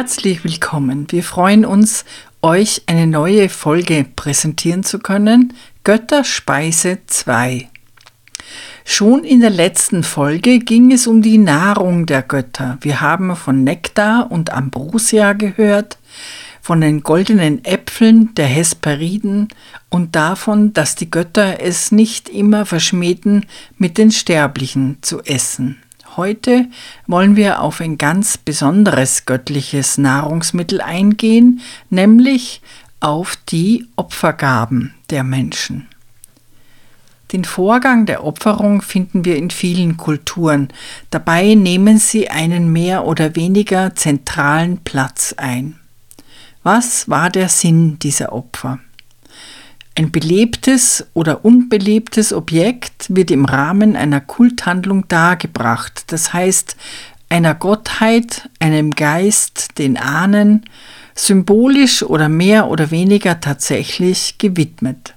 Herzlich willkommen. Wir freuen uns, euch eine neue Folge präsentieren zu können. Götterspeise 2. Schon in der letzten Folge ging es um die Nahrung der Götter. Wir haben von Nektar und Ambrosia gehört, von den goldenen Äpfeln der Hesperiden und davon, dass die Götter es nicht immer verschmähten, mit den Sterblichen zu essen. Heute wollen wir auf ein ganz besonderes göttliches Nahrungsmittel eingehen, nämlich auf die Opfergaben der Menschen. Den Vorgang der Opferung finden wir in vielen Kulturen. Dabei nehmen sie einen mehr oder weniger zentralen Platz ein. Was war der Sinn dieser Opfer? Ein belebtes oder unbelebtes Objekt wird im Rahmen einer Kulthandlung dargebracht, das heißt einer Gottheit, einem Geist, den Ahnen, symbolisch oder mehr oder weniger tatsächlich gewidmet.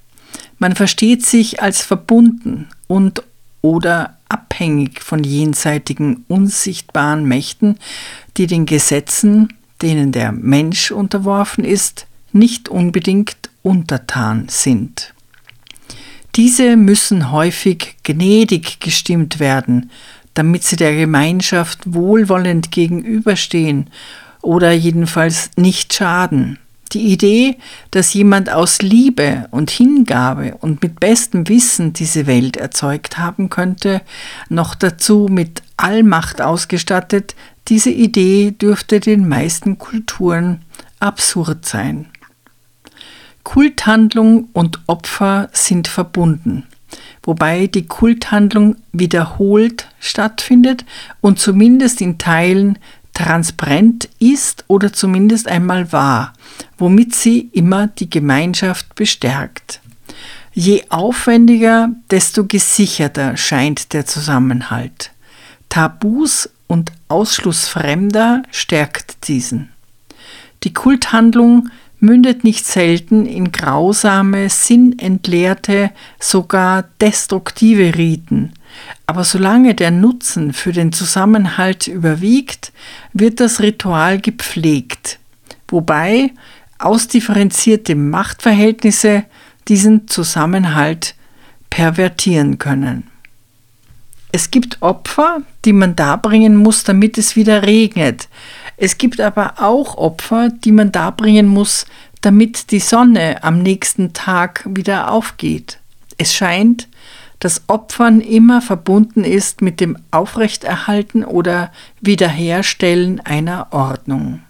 Man versteht sich als verbunden und oder abhängig von jenseitigen unsichtbaren Mächten, die den Gesetzen, denen der Mensch unterworfen ist, nicht unbedingt untertan sind. Diese müssen häufig gnädig gestimmt werden, damit sie der Gemeinschaft wohlwollend gegenüberstehen oder jedenfalls nicht schaden. Die Idee, dass jemand aus Liebe und Hingabe und mit bestem Wissen diese Welt erzeugt haben könnte, noch dazu mit Allmacht ausgestattet, diese Idee dürfte den meisten Kulturen absurd sein. Kulthandlung und Opfer sind verbunden, wobei die Kulthandlung wiederholt stattfindet und zumindest in Teilen transparent ist oder zumindest einmal war, womit sie immer die Gemeinschaft bestärkt. Je aufwendiger, desto gesicherter scheint der Zusammenhalt. Tabus und Ausschluss Fremder stärkt diesen. Die Kulthandlung mündet nicht selten in grausame, sinnentleerte, sogar destruktive Riten. Aber solange der Nutzen für den Zusammenhalt überwiegt, wird das Ritual gepflegt, wobei ausdifferenzierte Machtverhältnisse diesen Zusammenhalt pervertieren können. Es gibt Opfer, die man darbringen muss, damit es wieder regnet. Es gibt aber auch Opfer, die man darbringen muss, damit die Sonne am nächsten Tag wieder aufgeht. Es scheint, dass Opfern immer verbunden ist mit dem Aufrechterhalten oder Wiederherstellen einer Ordnung.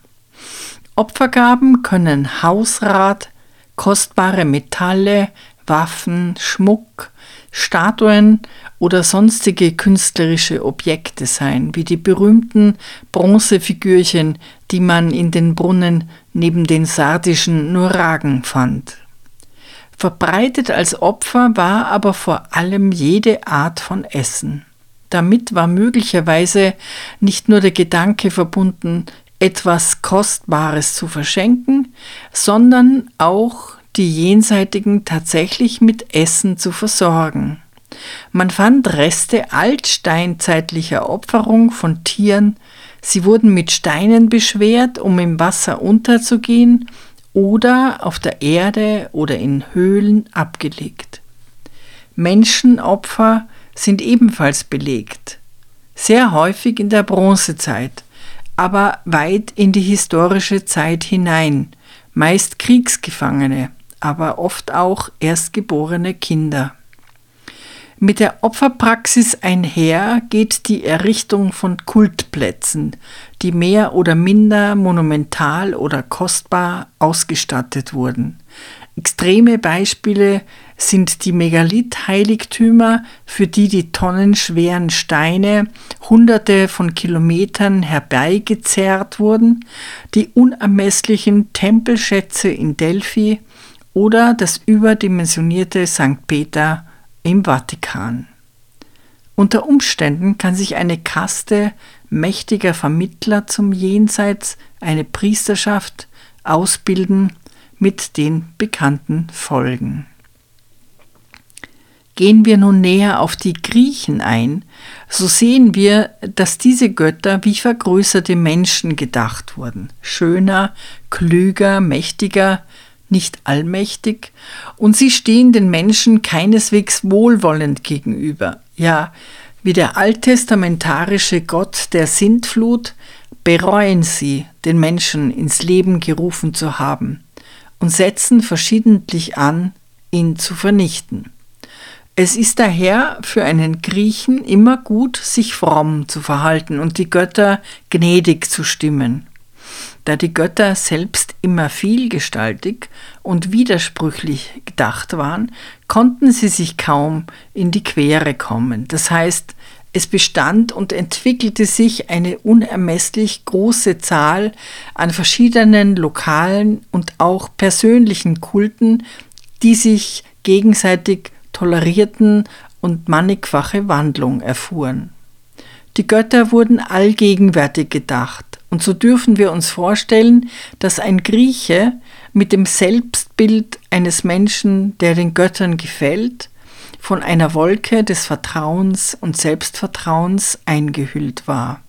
Opfergaben können Hausrat, kostbare Metalle, Waffen, Schmuck, Statuen oder sonstige künstlerische Objekte sein, wie die berühmten Bronzefigürchen, die man in den Brunnen neben den sardischen Nuragen fand. Verbreitet als Opfer war aber vor allem jede Art von Essen. Damit war möglicherweise nicht nur der Gedanke verbunden, etwas Kostbares zu verschenken, sondern auch die Jenseitigen tatsächlich mit Essen zu versorgen. Man fand Reste altsteinzeitlicher Opferung von Tieren, sie wurden mit Steinen beschwert, um im Wasser unterzugehen oder auf der Erde oder in Höhlen abgelegt. Menschenopfer sind ebenfalls belegt, sehr häufig in der Bronzezeit, aber weit in die historische Zeit hinein, meist Kriegsgefangene, aber oft auch erstgeborene Kinder. Mit der Opferpraxis einher geht die Errichtung von Kultplätzen, die mehr oder minder monumental oder kostbar ausgestattet wurden. Extreme Beispiele sind die Megalith-Heiligtümer, für die die tonnenschweren Steine hunderte von Kilometern herbeigezerrt wurden, die unermesslichen Tempelschätze in Delphi oder das überdimensionierte St. Peter im Vatikan. Unter Umständen kann sich eine Kaste mächtiger Vermittler zum Jenseits, eine Priesterschaft, ausbilden mit den bekannten Folgen. Gehen wir nun näher auf die Griechen ein, so sehen wir, dass diese Götter wie vergrößerte Menschen gedacht wurden, schöner, klüger, mächtiger, nicht allmächtig, und sie stehen den Menschen keineswegs wohlwollend gegenüber. Ja, wie der alttestamentarische Gott der Sintflut bereuen sie, den Menschen ins Leben gerufen zu haben, und setzen verschiedentlich an, ihn zu vernichten. Es ist daher für einen Griechen immer gut, sich fromm zu verhalten und die Götter gnädig zu stimmen. Da die Götter selbst immer vielgestaltig und widersprüchlich gedacht waren, konnten sie sich kaum in die Quere kommen. Das heißt, es bestand und entwickelte sich eine unermesslich große Zahl an verschiedenen lokalen und auch persönlichen Kulten, die sich gegenseitig tolerierten und mannigfache Wandlung erfuhren. Die Götter wurden allgegenwärtig gedacht, und so dürfen wir uns vorstellen, dass ein Grieche mit dem Selbstbild eines Menschen, der den Göttern gefällt, von einer Wolke des Vertrauens und Selbstvertrauens eingehüllt war.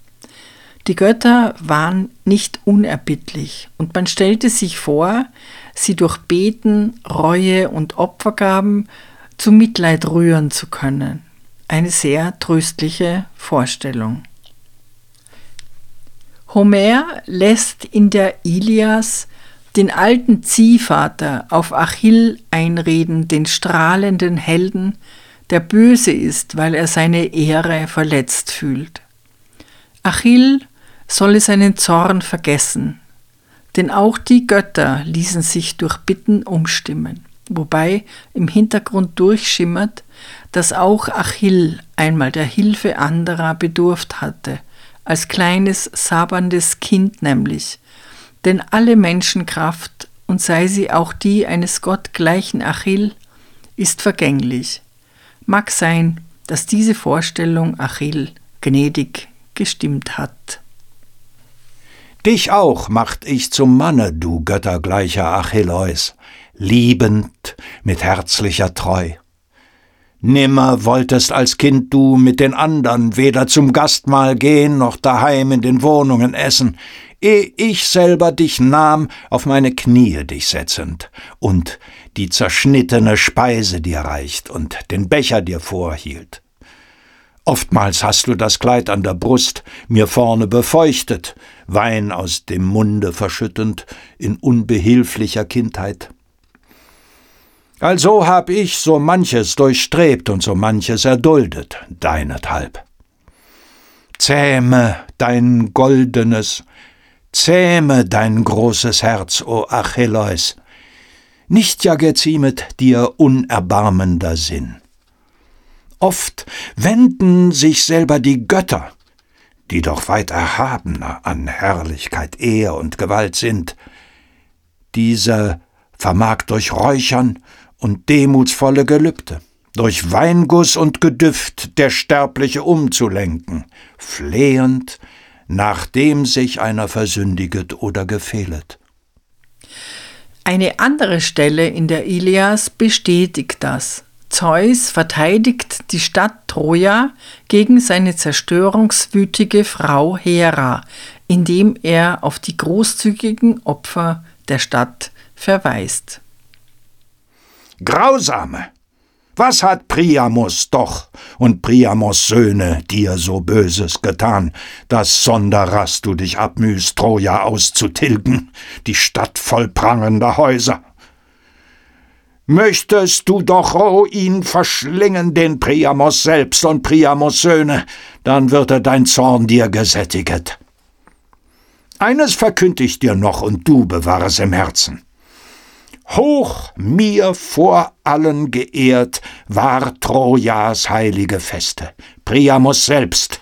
Die Götter waren nicht unerbittlich, und man stellte sich vor, sie durch Beten, Reue und Opfergaben zu Mitleid rühren zu können. Eine sehr tröstliche Vorstellung. Homer lässt in der Ilias den alten Ziehvater auf Achill einreden, den strahlenden Helden, der böse ist, weil er seine Ehre verletzt fühlt. Achill solle seinen Zorn vergessen, denn auch die Götter ließen sich durch Bitten umstimmen, wobei im Hintergrund durchschimmert, dass auch Achill einmal der Hilfe anderer bedurft hatte, als kleines, saberndes Kind nämlich, denn alle Menschenkraft, und sei sie auch die eines gottgleichen Achill, ist vergänglich. Mag sein, dass diese Vorstellung Achill gnädig gestimmt hat. Dich auch macht ich zum Manne, du göttergleicher Achilleus, liebend mit herzlicher Treu. Nimmer wolltest als Kind du mit den andern weder zum Gastmahl gehen noch daheim in den Wohnungen essen, eh ich selber dich nahm, auf meine Knie dich setzend und die zerschnittene Speise dir reicht und den Becher dir vorhielt. Oftmals hast du das Kleid an der Brust mir vorne befeuchtet, Wein aus dem Munde verschüttend in unbehilflicher Kindheit. Also hab ich so manches durchstrebt und so manches erduldet, deinethalb. Zähme dein goldenes, zähme dein großes Herz, o Achilleus, nicht ja geziemet dir unerbarmender Sinn. Oft wenden sich selber die Götter, die doch weit erhabener an Herrlichkeit, Ehr und Gewalt sind, diese vermag durch Räuchern und demutsvolle Gelübde, durch Weinguss und Gedüft der Sterbliche umzulenken, flehend, nachdem sich einer versündiget oder gefehlet. Eine andere Stelle in der Ilias bestätigt das. Zeus verteidigt die Stadt Troja gegen seine zerstörungswütige Frau Hera, indem er auf die großzügigen Opfer der Stadt verweist. Grausame! Was hat Priamos doch und Priamos Söhne dir so Böses getan, dass sonderrast du dich abmühst, Troja auszutilgen, die Stadt voll prangender Häuser? Möchtest du doch, ihn verschlingen, den Priamos selbst und Priamos Söhne, dann wird er dein Zorn dir gesättiget. Eines verkünd ich dir noch, und du bewahre es im Herzen. Hoch mir vor allen geehrt war Trojas heilige Feste, Priamus selbst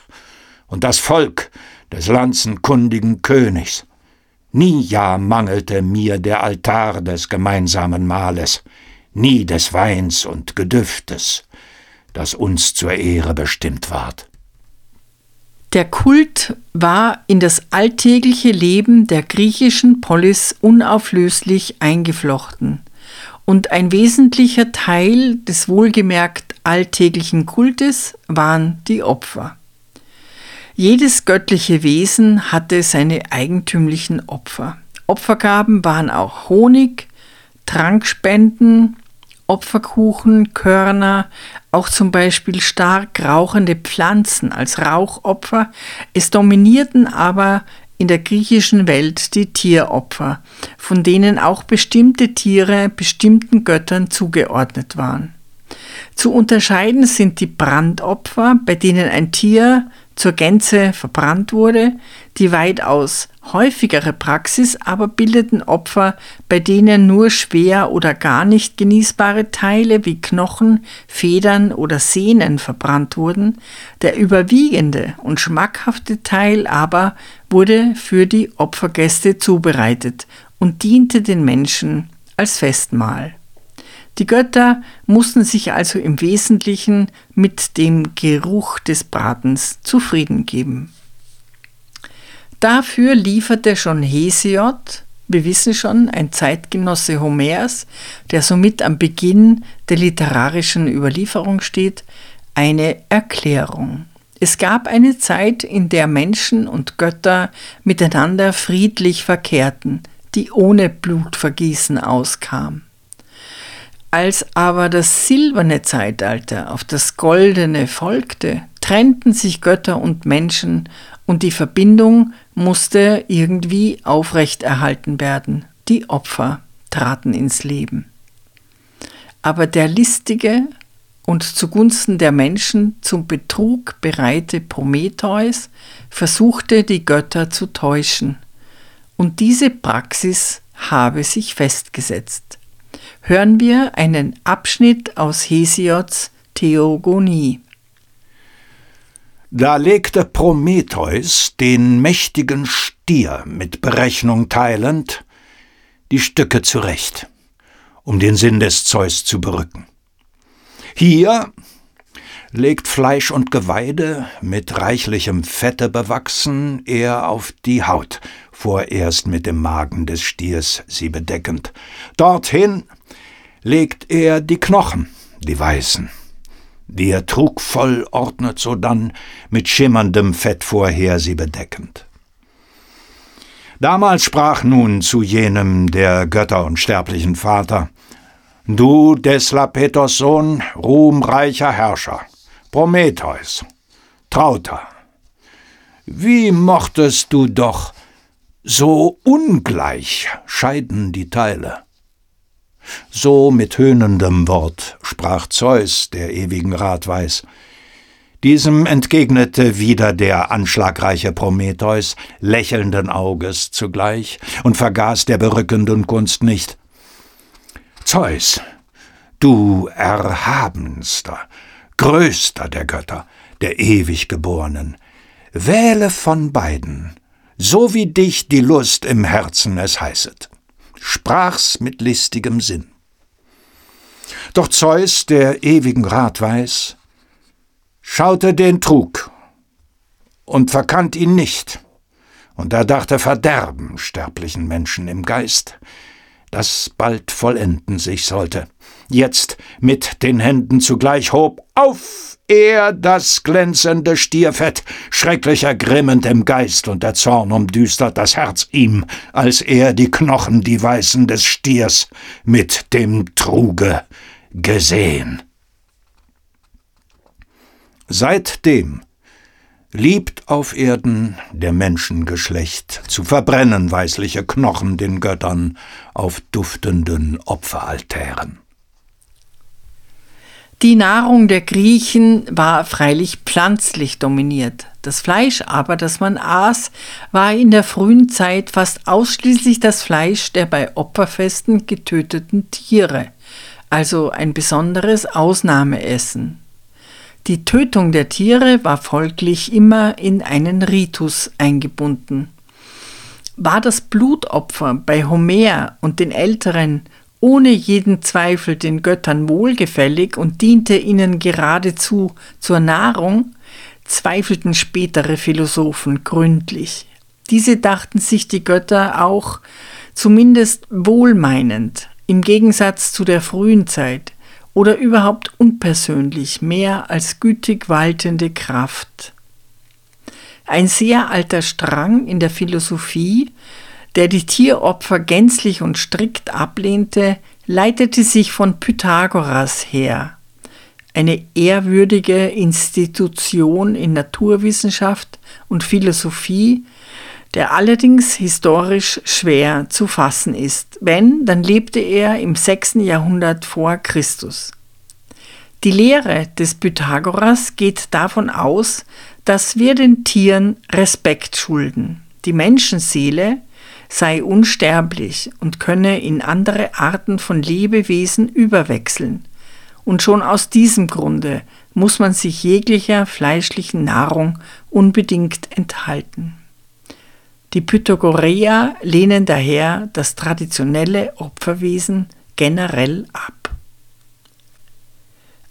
und das Volk des lanzenkundigen Königs. Nie ja mangelte mir der Altar des gemeinsamen Mahles, nie des Weins und Gedüftes, das uns zur Ehre bestimmt ward. Der Kult war in das alltägliche Leben der griechischen Polis unauflöslich eingeflochten und ein wesentlicher Teil des wohlgemerkt alltäglichen Kultes waren die Opfer. Jedes göttliche Wesen hatte seine eigentümlichen Opfer. Opfergaben waren auch Honig, Trankspenden, Opferkuchen, Körner, auch zum Beispiel stark rauchende Pflanzen als Rauchopfer. Es dominierten aber in der griechischen Welt die Tieropfer, von denen auch bestimmte Tiere bestimmten Göttern zugeordnet waren. Zu unterscheiden sind die Brandopfer, bei denen ein Tier zur Gänze verbrannt wurde, die weitaus häufigere Praxis aber bildeten Opfer, bei denen nur schwer oder gar nicht genießbare Teile wie Knochen, Federn oder Sehnen verbrannt wurden, der überwiegende und schmackhafte Teil aber wurde für die Opfergäste zubereitet und diente den Menschen als Festmahl. Die Götter mussten sich also im Wesentlichen mit dem Geruch des Bratens zufrieden geben. Dafür lieferte schon Hesiod, wir wissen schon, ein Zeitgenosse Homers, der somit am Beginn der literarischen Überlieferung steht, eine Erklärung. Es gab eine Zeit, in der Menschen und Götter miteinander friedlich verkehrten, die ohne Blutvergießen auskam. Als aber das silberne Zeitalter auf das goldene folgte, trennten sich Götter und Menschen und die Verbindung musste irgendwie aufrechterhalten werden. Die Opfer traten ins Leben. Aber der listige und zugunsten der Menschen zum Betrug bereite Prometheus versuchte die Götter zu täuschen. Und diese Praxis habe sich festgesetzt hören wir einen Abschnitt aus Hesiods Theogonie. Da legte Prometheus den mächtigen Stier mit Berechnung teilend die Stücke zurecht, um den Sinn des Zeus zu berücken. Hier legt Fleisch und Geweide mit reichlichem Fette bewachsen er auf die Haut, vorerst mit dem Magen des Stiers sie bedeckend. Dorthin legt er die Knochen, die weißen, die er trugvoll ordnet sodann, mit schimmerndem Fett vorher sie bedeckend. Damals sprach nun zu jenem der Götter und sterblichen Vater, Du des Lapetos Sohn, ruhmreicher Herrscher, Prometheus, Trauter, wie mochtest du doch so ungleich scheiden die Teile? So mit höhnendem Wort sprach Zeus, der ewigen Rat weiß. Diesem entgegnete wieder der anschlagreiche Prometheus, lächelnden Auges zugleich, und vergaß der berückenden Gunst nicht. Zeus, du erhabenster, größter der Götter, der ewig Geborenen, wähle von beiden, so wie dich die Lust im Herzen es heißet sprach's mit listigem Sinn. Doch Zeus, der ewigen Rat weiß, schaute den Trug und verkannt ihn nicht, und er dachte Verderben sterblichen Menschen im Geist, das bald vollenden sich sollte. Jetzt mit den Händen zugleich hob auf er das glänzende Stierfett, schrecklich ergrimmend im Geist, und der Zorn umdüstert das Herz ihm, als er die Knochen, die weißen des Stiers, mit dem Truge gesehen. Seitdem liebt auf Erden der Menschengeschlecht zu verbrennen weißliche Knochen den Göttern auf duftenden Opferaltären. Die Nahrung der Griechen war freilich pflanzlich dominiert. Das Fleisch aber, das man aß, war in der frühen Zeit fast ausschließlich das Fleisch der bei Opferfesten getöteten Tiere, also ein besonderes Ausnahmeessen. Die Tötung der Tiere war folglich immer in einen Ritus eingebunden. War das Blutopfer bei Homer und den Älteren ohne jeden Zweifel den Göttern wohlgefällig und diente ihnen geradezu zur Nahrung, zweifelten spätere Philosophen gründlich. Diese dachten sich die Götter auch zumindest wohlmeinend, im Gegensatz zu der frühen Zeit, oder überhaupt unpersönlich, mehr als gütig waltende Kraft. Ein sehr alter Strang in der Philosophie der die Tieropfer gänzlich und strikt ablehnte, leitete sich von Pythagoras her, eine ehrwürdige Institution in Naturwissenschaft und Philosophie, der allerdings historisch schwer zu fassen ist. Wenn, dann lebte er im 6. Jahrhundert vor Christus. Die Lehre des Pythagoras geht davon aus, dass wir den Tieren Respekt schulden. Die Menschenseele, sei unsterblich und könne in andere Arten von Lebewesen überwechseln. Und schon aus diesem Grunde muss man sich jeglicher fleischlichen Nahrung unbedingt enthalten. Die Pythagoreer lehnen daher das traditionelle Opferwesen generell ab.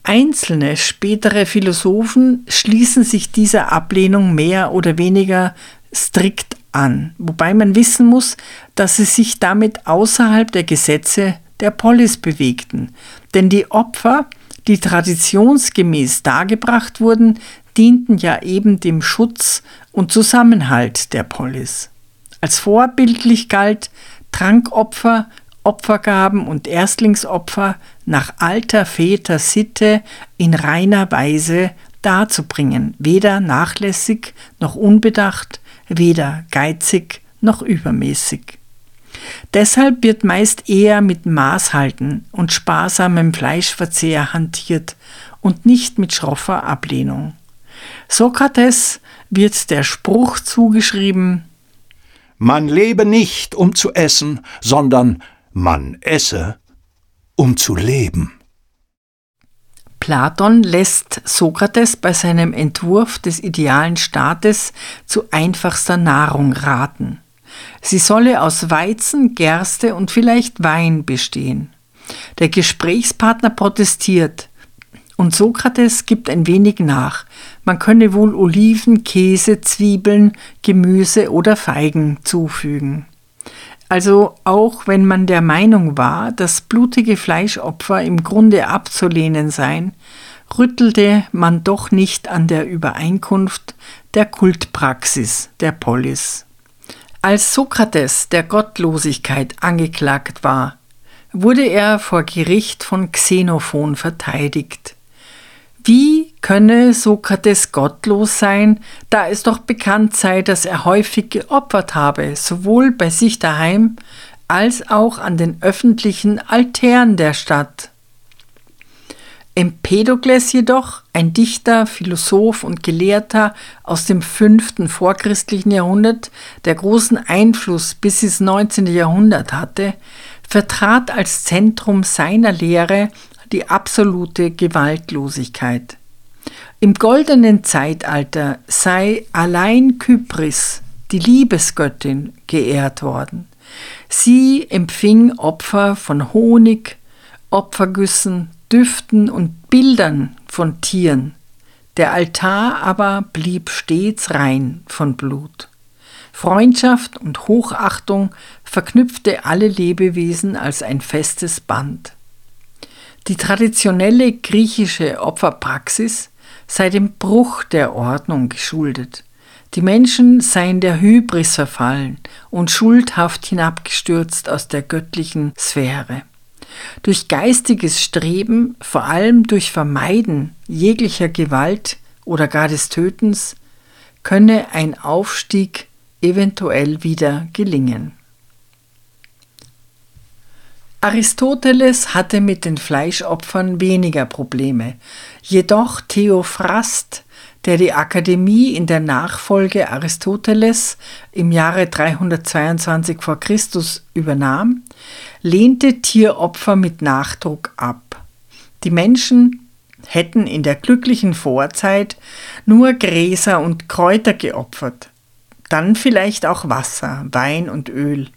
Einzelne spätere Philosophen schließen sich dieser Ablehnung mehr oder weniger strikt an, wobei man wissen muss, dass sie sich damit außerhalb der Gesetze der Polis bewegten, denn die Opfer, die traditionsgemäß dargebracht wurden, dienten ja eben dem Schutz und Zusammenhalt der Polis. Als vorbildlich galt, Trankopfer, Opfergaben und Erstlingsopfer nach alter Väter Sitte in reiner Weise darzubringen, weder nachlässig noch unbedacht, weder geizig noch übermäßig. Deshalb wird meist eher mit Maßhalten und sparsamem Fleischverzehr hantiert und nicht mit schroffer Ablehnung. Sokrates wird der Spruch zugeschrieben Man lebe nicht, um zu essen, sondern man esse, um zu leben. Platon lässt Sokrates bei seinem Entwurf des idealen Staates zu einfachster Nahrung raten. Sie solle aus Weizen, Gerste und vielleicht Wein bestehen. Der Gesprächspartner protestiert und Sokrates gibt ein wenig nach. Man könne wohl Oliven, Käse, Zwiebeln, Gemüse oder Feigen zufügen. Also auch wenn man der Meinung war, dass blutige Fleischopfer im Grunde abzulehnen seien, rüttelte man doch nicht an der Übereinkunft der Kultpraxis der Polis. Als Sokrates der Gottlosigkeit angeklagt war, wurde er vor Gericht von Xenophon verteidigt. Wie könne Sokrates gottlos sein, da es doch bekannt sei, dass er häufig geopfert habe, sowohl bei sich daheim als auch an den öffentlichen Altären der Stadt? Empedokles jedoch, ein Dichter, Philosoph und Gelehrter aus dem fünften vorchristlichen Jahrhundert, der großen Einfluss bis ins 19. Jahrhundert hatte, vertrat als Zentrum seiner Lehre die absolute Gewaltlosigkeit. Im goldenen Zeitalter sei allein Kypris, die Liebesgöttin, geehrt worden. Sie empfing Opfer von Honig, Opfergüssen, Düften und Bildern von Tieren. Der Altar aber blieb stets rein von Blut. Freundschaft und Hochachtung verknüpfte alle Lebewesen als ein festes Band. Die traditionelle griechische Opferpraxis sei dem Bruch der Ordnung geschuldet. Die Menschen seien der Hybris verfallen und schuldhaft hinabgestürzt aus der göttlichen Sphäre. Durch geistiges Streben, vor allem durch Vermeiden jeglicher Gewalt oder gar des Tötens, könne ein Aufstieg eventuell wieder gelingen. Aristoteles hatte mit den Fleischopfern weniger Probleme. Jedoch Theophrast, der die Akademie in der Nachfolge Aristoteles im Jahre 322 v. Chr. übernahm, lehnte Tieropfer mit Nachdruck ab. Die Menschen hätten in der glücklichen Vorzeit nur Gräser und Kräuter geopfert, dann vielleicht auch Wasser, Wein und Öl.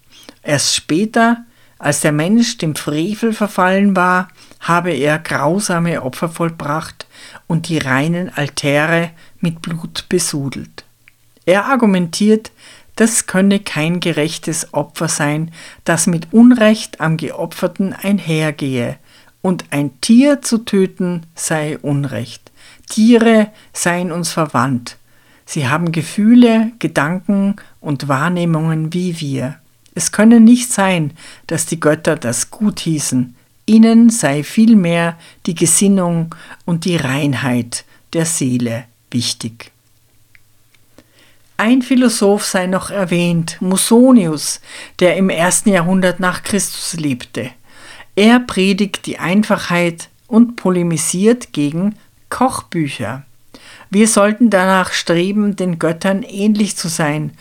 Erst später als der Mensch dem Frevel verfallen war, habe er grausame Opfer vollbracht und die reinen Altäre mit Blut besudelt. Er argumentiert, das könne kein gerechtes Opfer sein, das mit Unrecht am Geopferten einhergehe, und ein Tier zu töten sei Unrecht. Tiere seien uns verwandt. Sie haben Gefühle, Gedanken und Wahrnehmungen wie wir. Es könne nicht sein, dass die Götter das gut hießen, ihnen sei vielmehr die Gesinnung und die Reinheit der Seele wichtig. Ein Philosoph sei noch erwähnt, Musonius, der im ersten Jahrhundert nach Christus lebte. Er predigt die Einfachheit und polemisiert gegen Kochbücher. Wir sollten danach streben, den Göttern ähnlich zu sein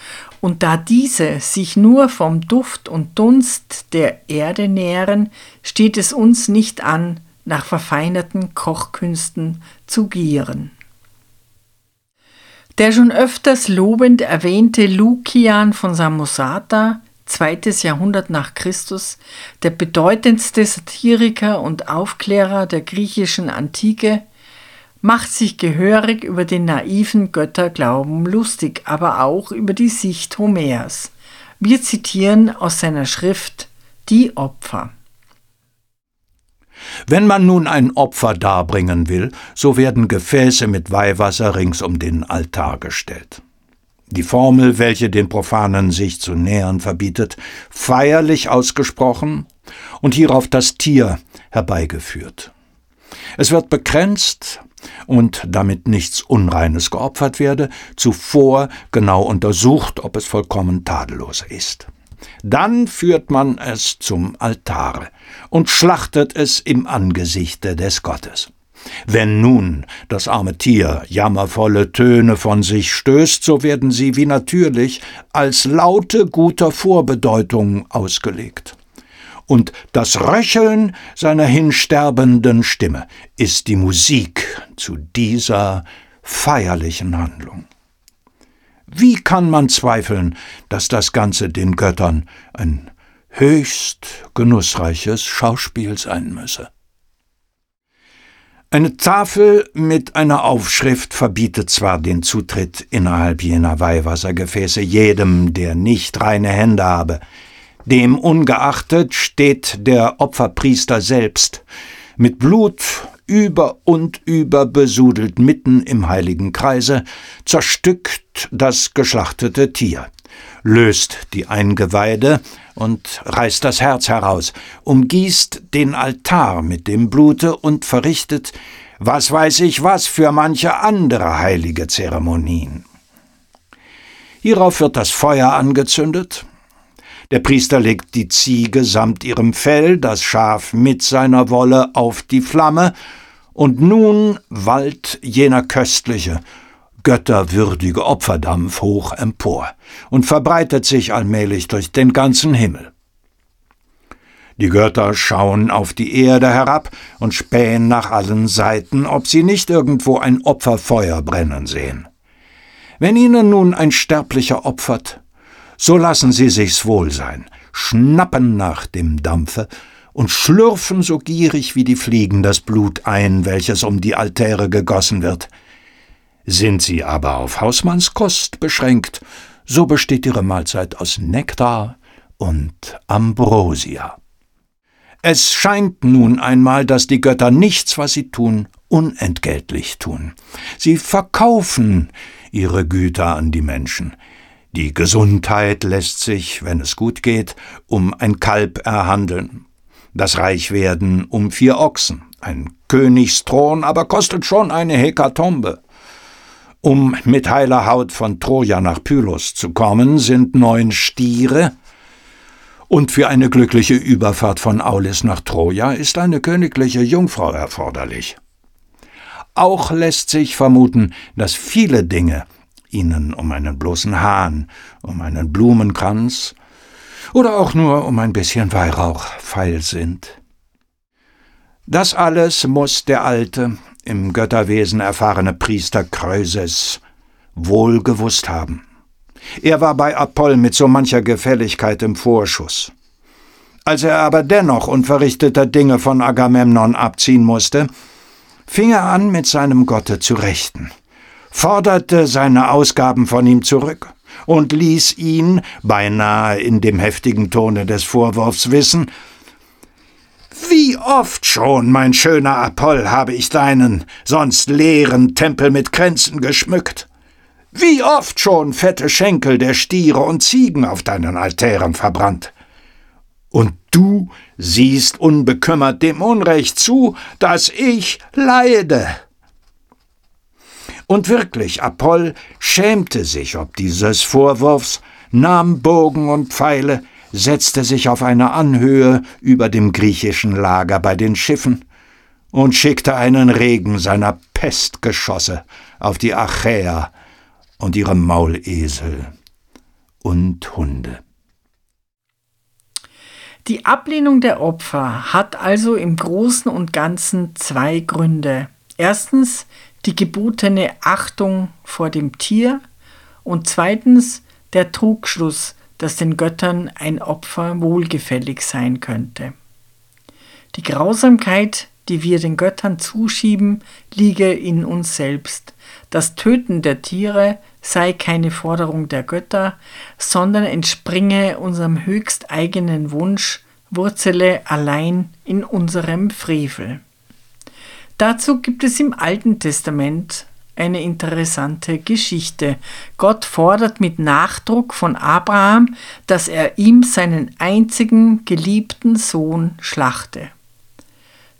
und da diese sich nur vom Duft und Dunst der Erde nähren, steht es uns nicht an, nach verfeinerten Kochkünsten zu gieren. Der schon öfters lobend erwähnte Lukian von Samosata, zweites Jahrhundert nach Christus, der bedeutendste Satiriker und Aufklärer der griechischen Antike, macht sich gehörig über den naiven Götterglauben lustig, aber auch über die Sicht Homers. Wir zitieren aus seiner Schrift Die Opfer. Wenn man nun ein Opfer darbringen will, so werden Gefäße mit Weihwasser rings um den Altar gestellt. Die Formel, welche den Profanen sich zu nähern verbietet, feierlich ausgesprochen und hierauf das Tier herbeigeführt. Es wird bekränzt und damit nichts Unreines geopfert werde, zuvor genau untersucht, ob es vollkommen tadellos ist. Dann führt man es zum Altare und schlachtet es im Angesichte des Gottes. Wenn nun das arme Tier jammervolle Töne von sich stößt, so werden sie wie natürlich als Laute guter Vorbedeutung ausgelegt und das Röcheln seiner hinsterbenden Stimme ist die Musik zu dieser feierlichen Handlung. Wie kann man zweifeln, dass das Ganze den Göttern ein höchst genussreiches Schauspiel sein müsse? Eine Tafel mit einer Aufschrift verbietet zwar den Zutritt innerhalb jener Weihwassergefäße jedem, der nicht reine Hände habe, dem ungeachtet steht der Opferpriester selbst, mit Blut über und über besudelt mitten im heiligen Kreise, zerstückt das geschlachtete Tier, löst die Eingeweide und reißt das Herz heraus, umgießt den Altar mit dem Blute und verrichtet, was weiß ich was, für manche andere heilige Zeremonien. Hierauf wird das Feuer angezündet, der Priester legt die Ziege samt ihrem Fell, das Schaf mit seiner Wolle auf die Flamme, und nun wallt jener köstliche, götterwürdige Opferdampf hoch empor und verbreitet sich allmählich durch den ganzen Himmel. Die Götter schauen auf die Erde herab und spähen nach allen Seiten, ob sie nicht irgendwo ein Opferfeuer brennen sehen. Wenn ihnen nun ein Sterblicher opfert, so lassen sie sich's wohl sein, schnappen nach dem Dampfe und schlürfen so gierig wie die Fliegen das Blut ein, welches um die Altäre gegossen wird. Sind sie aber auf Hausmannskost beschränkt, so besteht ihre Mahlzeit aus Nektar und Ambrosia. Es scheint nun einmal, dass die Götter nichts, was sie tun, unentgeltlich tun. Sie verkaufen ihre Güter an die Menschen. Die Gesundheit lässt sich, wenn es gut geht, um ein Kalb erhandeln. Das Reichwerden um vier Ochsen. Ein Königsthron aber kostet schon eine Hekatombe. Um mit heiler Haut von Troja nach Pylos zu kommen, sind neun Stiere Und für eine glückliche Überfahrt von Aulis nach Troja ist eine königliche Jungfrau erforderlich. Auch lässt sich vermuten, dass viele Dinge ihnen um einen bloßen Hahn, um einen Blumenkranz oder auch nur um ein bisschen Weihrauch feil sind. Das alles muss der alte, im Götterwesen erfahrene Priester Kreuses wohl gewusst haben. Er war bei Apoll mit so mancher Gefälligkeit im Vorschuss. Als er aber dennoch unverrichteter Dinge von Agamemnon abziehen musste, fing er an, mit seinem Gotte zu rechten, forderte seine Ausgaben von ihm zurück und ließ ihn, beinahe in dem heftigen Tone des Vorwurfs wissen, wie oft schon, mein schöner Apoll, habe ich deinen sonst leeren Tempel mit Kränzen geschmückt. Wie oft schon fette Schenkel der Stiere und Ziegen auf deinen Altären verbrannt. Und du siehst unbekümmert dem Unrecht zu, das ich leide. Und wirklich, Apoll schämte sich ob dieses Vorwurfs, nahm Bogen und Pfeile, setzte sich auf eine Anhöhe über dem griechischen Lager bei den Schiffen und schickte einen Regen seiner Pestgeschosse auf die Achäer und ihre Maulesel und Hunde. Die Ablehnung der Opfer hat also im Großen und Ganzen zwei Gründe. Erstens die gebotene Achtung vor dem Tier und zweitens der Trugschluss, dass den Göttern ein Opfer wohlgefällig sein könnte. Die Grausamkeit, die wir den Göttern zuschieben, liege in uns selbst. Das Töten der Tiere sei keine Forderung der Götter, sondern entspringe unserem höchst eigenen Wunsch, wurzele allein in unserem Frevel. Dazu gibt es im Alten Testament eine interessante Geschichte. Gott fordert mit Nachdruck von Abraham, dass er ihm seinen einzigen geliebten Sohn schlachte.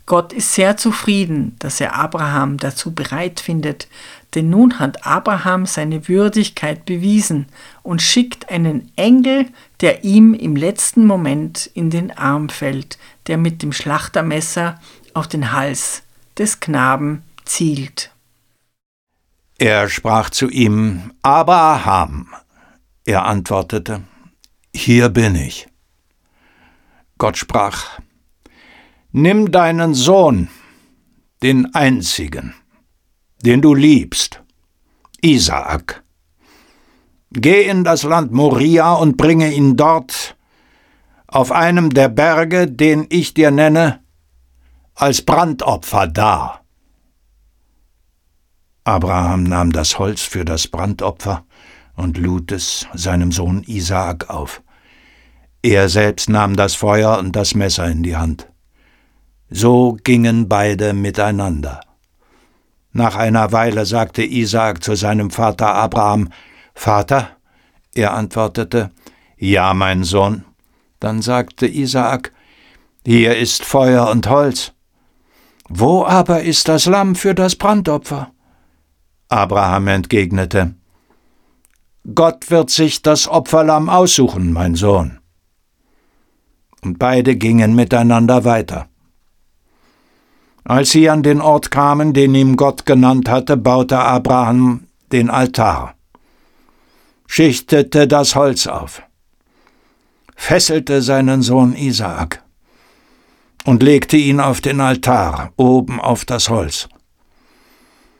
Gott ist sehr zufrieden, dass er Abraham dazu bereit findet, denn nun hat Abraham seine Würdigkeit bewiesen und schickt einen Engel, der ihm im letzten Moment in den Arm fällt, der mit dem Schlachtermesser auf den Hals des Knaben zielt. Er sprach zu ihm, Abraham. Er antwortete, Hier bin ich. Gott sprach, Nimm deinen Sohn, den einzigen, den du liebst, Isaak. Geh in das Land Moria und bringe ihn dort auf einem der Berge, den ich dir nenne, als Brandopfer dar. Abraham nahm das Holz für das Brandopfer und lud es seinem Sohn Isaak auf. Er selbst nahm das Feuer und das Messer in die Hand. So gingen beide miteinander. Nach einer Weile sagte Isaak zu seinem Vater Abraham, Vater? Er antwortete, Ja, mein Sohn. Dann sagte Isaak, Hier ist Feuer und Holz. Wo aber ist das Lamm für das Brandopfer? Abraham entgegnete, Gott wird sich das Opferlamm aussuchen, mein Sohn. Und beide gingen miteinander weiter. Als sie an den Ort kamen, den ihm Gott genannt hatte, baute Abraham den Altar, schichtete das Holz auf, fesselte seinen Sohn Isaak und legte ihn auf den Altar oben auf das Holz.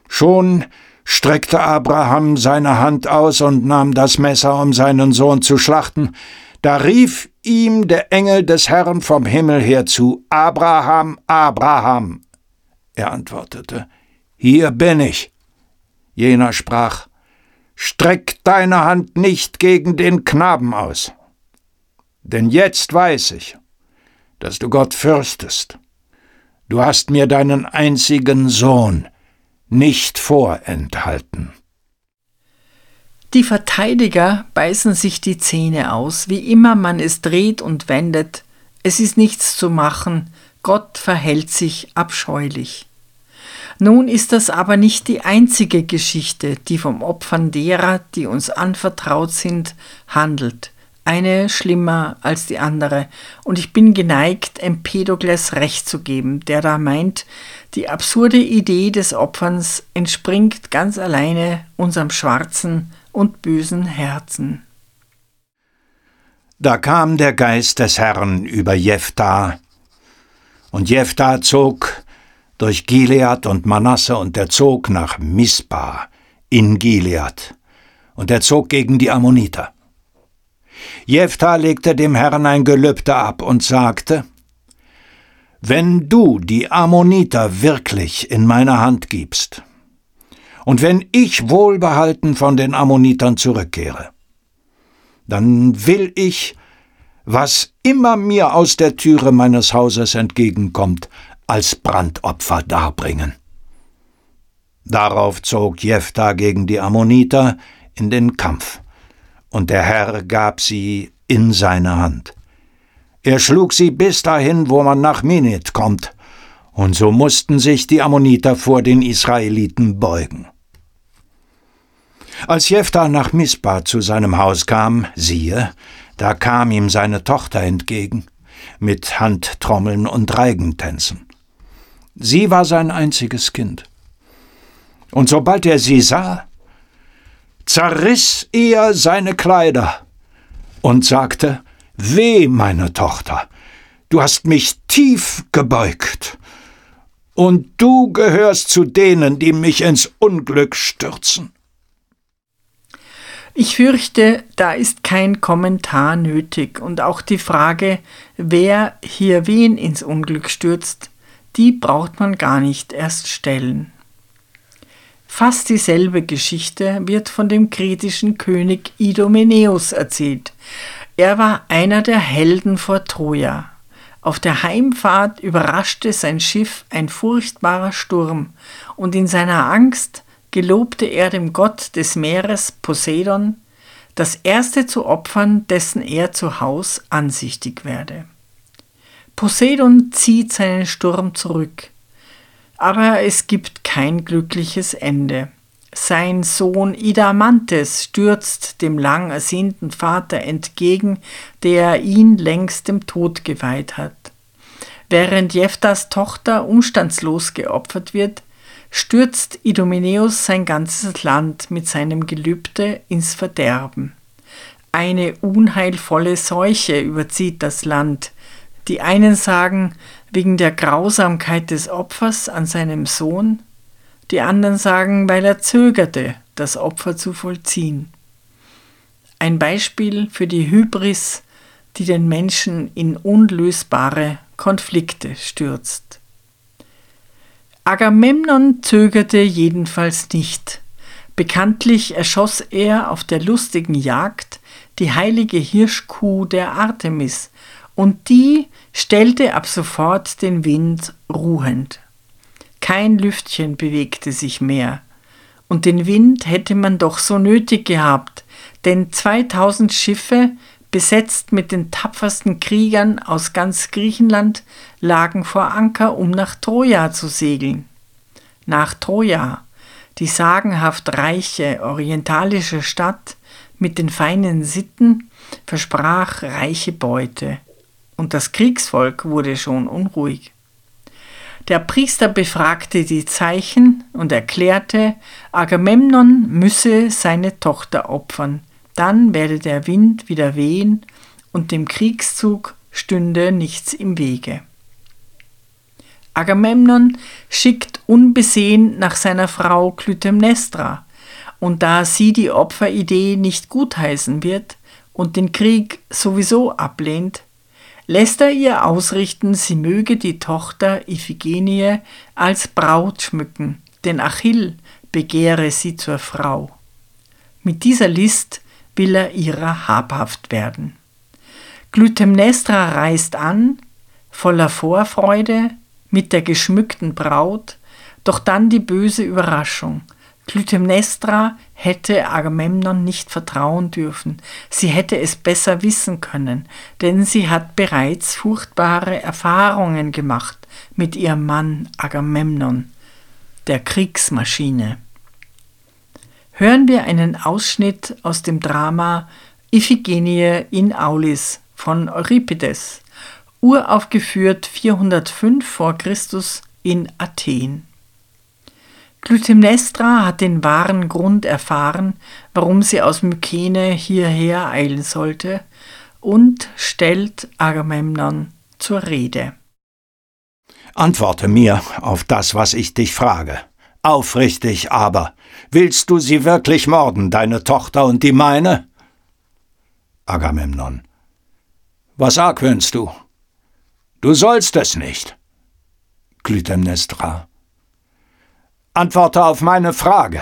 Schon streckte Abraham seine Hand aus und nahm das Messer, um seinen Sohn zu schlachten, da rief ihm der Engel des Herrn vom Himmel her zu Abraham, Abraham. Er antwortete Hier bin ich. Jener sprach Streck deine Hand nicht gegen den Knaben aus, denn jetzt weiß ich, dass du Gott fürchtest. Du hast mir deinen einzigen Sohn, nicht vorenthalten. Die Verteidiger beißen sich die Zähne aus, wie immer man es dreht und wendet, es ist nichts zu machen, Gott verhält sich abscheulich. Nun ist das aber nicht die einzige Geschichte, die vom Opfern derer, die uns anvertraut sind, handelt. Eine schlimmer als die andere, und ich bin geneigt, Empedokles recht zu geben, der da meint, die absurde Idee des Opferns entspringt ganz alleine unserem schwarzen und bösen Herzen. Da kam der Geist des Herrn über Jephthah, und Jephthah zog durch Gilead und Manasse, und er zog nach Mispa in Gilead, und er zog gegen die Ammoniter. Jephthah legte dem Herrn ein Gelübde ab und sagte, Wenn du die Ammoniter wirklich in meine Hand gibst, und wenn ich wohlbehalten von den Ammonitern zurückkehre, dann will ich, was immer mir aus der Türe meines Hauses entgegenkommt, als Brandopfer darbringen. Darauf zog Jephthah gegen die Ammoniter in den Kampf und der Herr gab sie in seine Hand. Er schlug sie bis dahin, wo man nach Minit kommt, und so mussten sich die Ammoniter vor den Israeliten beugen. Als Jephthah nach Mispa zu seinem Haus kam, siehe, da kam ihm seine Tochter entgegen, mit Handtrommeln und Reigentänzen. Sie war sein einziges Kind. Und sobald er sie sah, zerriss er seine Kleider und sagte, Weh, meine Tochter, du hast mich tief gebeugt, und du gehörst zu denen, die mich ins Unglück stürzen. Ich fürchte, da ist kein Kommentar nötig, und auch die Frage, wer hier wen ins Unglück stürzt, die braucht man gar nicht erst stellen. Fast dieselbe Geschichte wird von dem kretischen König Idomeneus erzählt. Er war einer der Helden vor Troja. Auf der Heimfahrt überraschte sein Schiff ein furchtbarer Sturm, und in seiner Angst gelobte er dem Gott des Meeres Poseidon, das erste zu opfern, dessen er zu Haus ansichtig werde. Poseidon zieht seinen Sturm zurück, aber es gibt kein glückliches Ende. Sein Sohn Idamantes stürzt dem lang ersehnten Vater entgegen, der ihn längst dem Tod geweiht hat. Während Jephthas Tochter umstandslos geopfert wird, stürzt Idomeneus sein ganzes Land mit seinem Gelübde ins Verderben. Eine unheilvolle Seuche überzieht das Land. Die einen sagen, wegen der Grausamkeit des Opfers an seinem Sohn, die anderen sagen, weil er zögerte, das Opfer zu vollziehen. Ein Beispiel für die Hybris, die den Menschen in unlösbare Konflikte stürzt. Agamemnon zögerte jedenfalls nicht. Bekanntlich erschoss er auf der lustigen Jagd die heilige Hirschkuh der Artemis, und die stellte ab sofort den Wind ruhend. Kein Lüftchen bewegte sich mehr, und den Wind hätte man doch so nötig gehabt, denn 2000 Schiffe, besetzt mit den tapfersten Kriegern aus ganz Griechenland, lagen vor Anker, um nach Troja zu segeln. Nach Troja, die sagenhaft reiche orientalische Stadt mit den feinen Sitten, versprach reiche Beute und das Kriegsvolk wurde schon unruhig. Der Priester befragte die Zeichen und erklärte, Agamemnon müsse seine Tochter opfern, dann werde der Wind wieder wehen und dem Kriegszug stünde nichts im Wege. Agamemnon schickt unbesehen nach seiner Frau Clytemnestra, und da sie die Opferidee nicht gutheißen wird und den Krieg sowieso ablehnt, lässt er ihr ausrichten, sie möge die Tochter Iphigenie als Braut schmücken, denn Achill begehre sie zur Frau. Mit dieser List will er ihrer habhaft werden. Glytemnestra reist an, voller Vorfreude, mit der geschmückten Braut, doch dann die böse Überraschung. Clytemnestra hätte Agamemnon nicht vertrauen dürfen, sie hätte es besser wissen können, denn sie hat bereits furchtbare Erfahrungen gemacht mit ihrem Mann Agamemnon, der Kriegsmaschine. Hören wir einen Ausschnitt aus dem Drama Iphigenie in Aulis von Euripides, uraufgeführt 405 vor Christus in Athen. Clytemnestra hat den wahren Grund erfahren, warum sie aus Mykene hierher eilen sollte, und stellt Agamemnon zur Rede. Antworte mir auf das, was ich dich frage. Aufrichtig aber, willst du sie wirklich morden, deine Tochter und die meine? Agamemnon. Was argwöhnst du? Du sollst es nicht. Clytemnestra. Antworte auf meine Frage.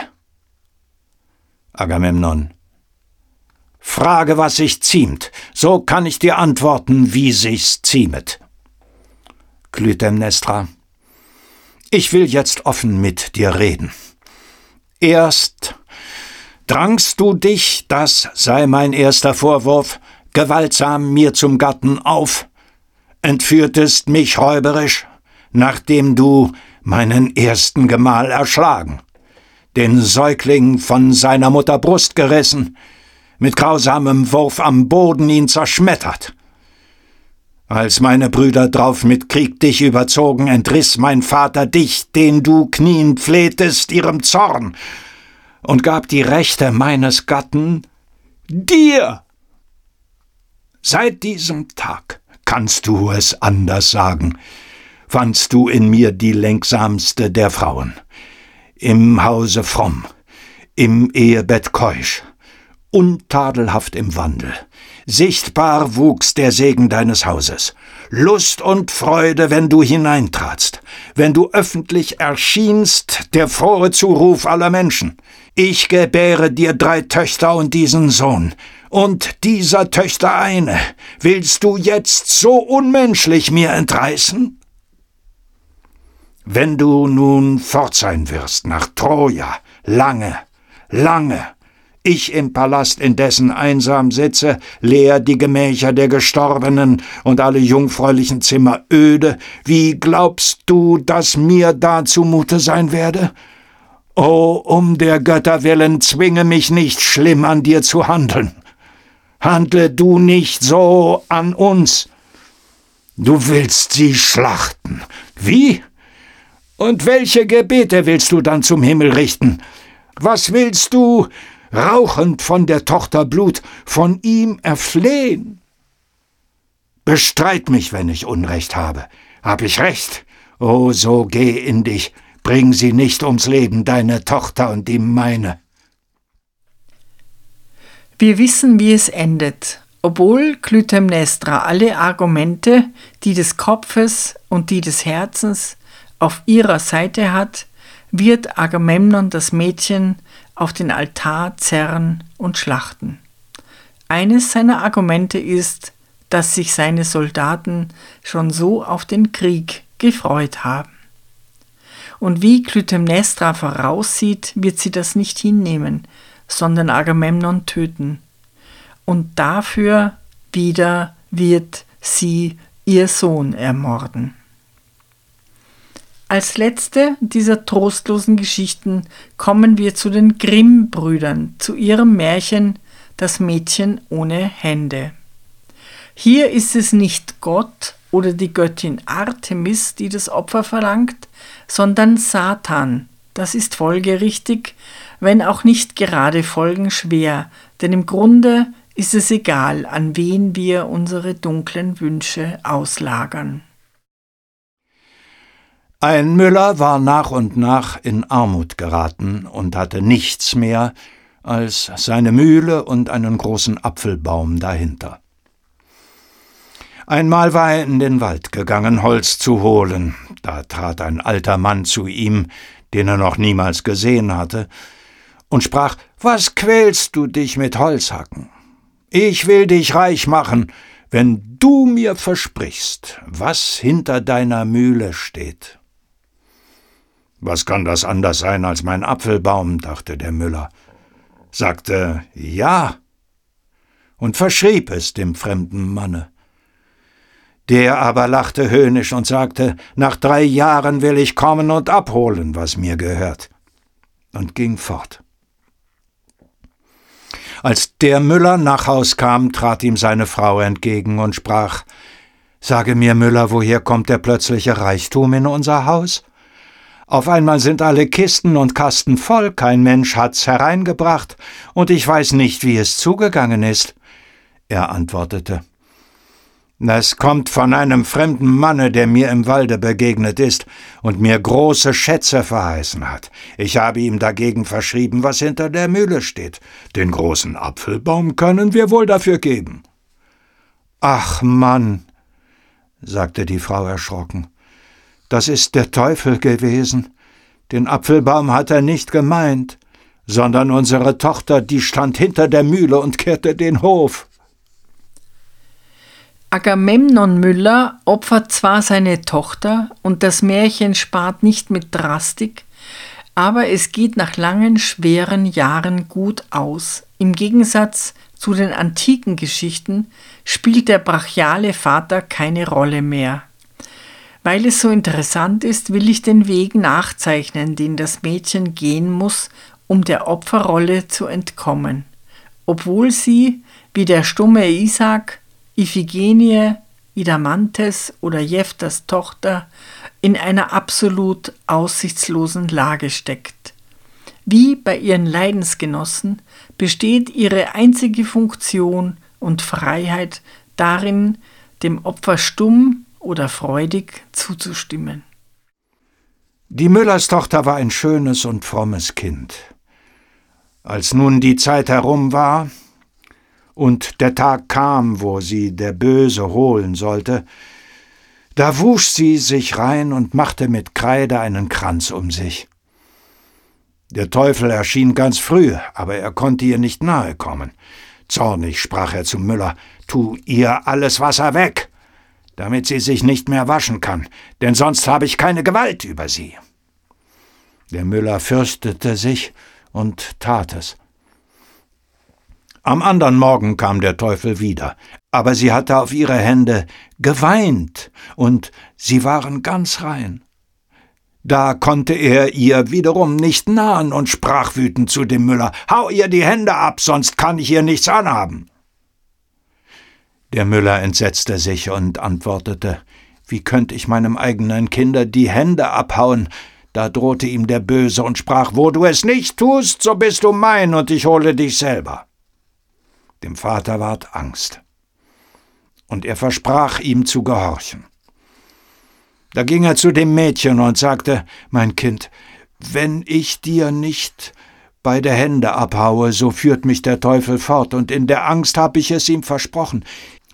Agamemnon. Frage, was sich ziemt, so kann ich dir antworten, wie sich's ziemet. Clytemnestra. Ich will jetzt offen mit dir reden. Erst drangst du dich, das sei mein erster Vorwurf, gewaltsam mir zum Gatten auf, entführtest mich räuberisch, nachdem du meinen ersten Gemahl erschlagen, den Säugling von seiner Mutter Brust gerissen, mit grausamem Wurf am Boden ihn zerschmettert. Als meine Brüder drauf mit Krieg dich überzogen, entriss mein Vater dich, den du kniend flehtest, ihrem Zorn, und gab die Rechte meines Gatten dir. Seit diesem Tag kannst du es anders sagen, fandst du in mir die lenksamste der Frauen, im Hause fromm, im Ehebett keusch, untadelhaft im Wandel. Sichtbar wuchs der Segen deines Hauses. Lust und Freude, wenn du hineintratst, wenn du öffentlich erschienst, der frohe Zuruf aller Menschen. Ich gebäre dir drei Töchter und diesen Sohn, und dieser Töchter eine. Willst du jetzt so unmenschlich mir entreißen? Wenn du nun fort sein wirst nach Troja, lange, lange, ich im Palast indessen einsam sitze, leer die Gemächer der Gestorbenen und alle jungfräulichen Zimmer öde, wie glaubst du, dass mir da zumute sein werde? O, um der Götter willen, zwinge mich nicht schlimm an dir zu handeln. Handle du nicht so an uns. Du willst sie schlachten. Wie? Und welche Gebete willst du dann zum Himmel richten? Was willst du, rauchend von der Tochter Blut, von ihm erflehen? Bestreit mich, wenn ich Unrecht habe. Hab ich recht? Oh, so geh in dich, bring sie nicht ums Leben, deine Tochter und die meine. Wir wissen, wie es endet. Obwohl Clytemnestra alle Argumente, die des Kopfes und die des Herzens, auf ihrer Seite hat, wird Agamemnon das Mädchen auf den Altar zerren und schlachten. Eines seiner Argumente ist, dass sich seine Soldaten schon so auf den Krieg gefreut haben. Und wie Clytemnestra voraussieht, wird sie das nicht hinnehmen, sondern Agamemnon töten. Und dafür wieder wird sie ihr Sohn ermorden. Als letzte dieser trostlosen Geschichten kommen wir zu den Grimm-Brüdern, zu ihrem Märchen Das Mädchen ohne Hände. Hier ist es nicht Gott oder die Göttin Artemis, die das Opfer verlangt, sondern Satan. Das ist folgerichtig, wenn auch nicht gerade folgenschwer, denn im Grunde ist es egal, an wen wir unsere dunklen Wünsche auslagern. Ein Müller war nach und nach in Armut geraten und hatte nichts mehr als seine Mühle und einen großen Apfelbaum dahinter. Einmal war er in den Wald gegangen, Holz zu holen. Da trat ein alter Mann zu ihm, den er noch niemals gesehen hatte, und sprach Was quälst du dich mit Holzhacken? Ich will dich reich machen, wenn du mir versprichst, was hinter deiner Mühle steht. Was kann das anders sein als mein Apfelbaum? dachte der Müller, sagte Ja und verschrieb es dem fremden Manne. Der aber lachte höhnisch und sagte, nach drei Jahren will ich kommen und abholen, was mir gehört, und ging fort. Als der Müller nach Haus kam, trat ihm seine Frau entgegen und sprach Sage mir, Müller, woher kommt der plötzliche Reichtum in unser Haus? Auf einmal sind alle Kisten und Kasten voll, kein Mensch hat's hereingebracht, und ich weiß nicht, wie es zugegangen ist. Er antwortete Das kommt von einem fremden Manne, der mir im Walde begegnet ist und mir große Schätze verheißen hat. Ich habe ihm dagegen verschrieben, was hinter der Mühle steht. Den großen Apfelbaum können wir wohl dafür geben. Ach Mann, sagte die Frau erschrocken, das ist der Teufel gewesen. Den Apfelbaum hat er nicht gemeint, sondern unsere Tochter, die stand hinter der Mühle und kehrte den Hof. Agamemnon Müller opfert zwar seine Tochter und das Märchen spart nicht mit Drastik, aber es geht nach langen, schweren Jahren gut aus. Im Gegensatz zu den antiken Geschichten spielt der brachiale Vater keine Rolle mehr. Weil es so interessant ist, will ich den Weg nachzeichnen, den das Mädchen gehen muss, um der Opferrolle zu entkommen. Obwohl sie, wie der stumme Isaac, Iphigenie, Idamantes oder Jeftas Tochter in einer absolut aussichtslosen Lage steckt. Wie bei ihren Leidensgenossen besteht ihre einzige Funktion und Freiheit darin, dem Opfer stumm oder freudig zuzustimmen. Die Müllerstochter war ein schönes und frommes Kind. Als nun die Zeit herum war, und der Tag kam, wo sie der Böse holen sollte, da wusch sie sich rein und machte mit Kreide einen Kranz um sich. Der Teufel erschien ganz früh, aber er konnte ihr nicht nahe kommen. Zornig sprach er zum Müller, tu ihr alles Wasser weg, damit sie sich nicht mehr waschen kann, denn sonst habe ich keine Gewalt über sie. Der Müller fürchtete sich und tat es. Am andern Morgen kam der Teufel wieder, aber sie hatte auf ihre Hände geweint, und sie waren ganz rein. Da konnte er ihr wiederum nicht nahen und sprach wütend zu dem Müller Hau ihr die Hände ab, sonst kann ich ihr nichts anhaben. Der Müller entsetzte sich und antwortete Wie könnte ich meinem eigenen Kinder die Hände abhauen? Da drohte ihm der Böse und sprach Wo du es nicht tust, so bist du mein, und ich hole dich selber. Dem Vater ward Angst. Und er versprach ihm zu gehorchen. Da ging er zu dem Mädchen und sagte, Mein Kind, wenn ich dir nicht beide Hände abhaue, so führt mich der Teufel fort, und in der Angst hab ich es ihm versprochen.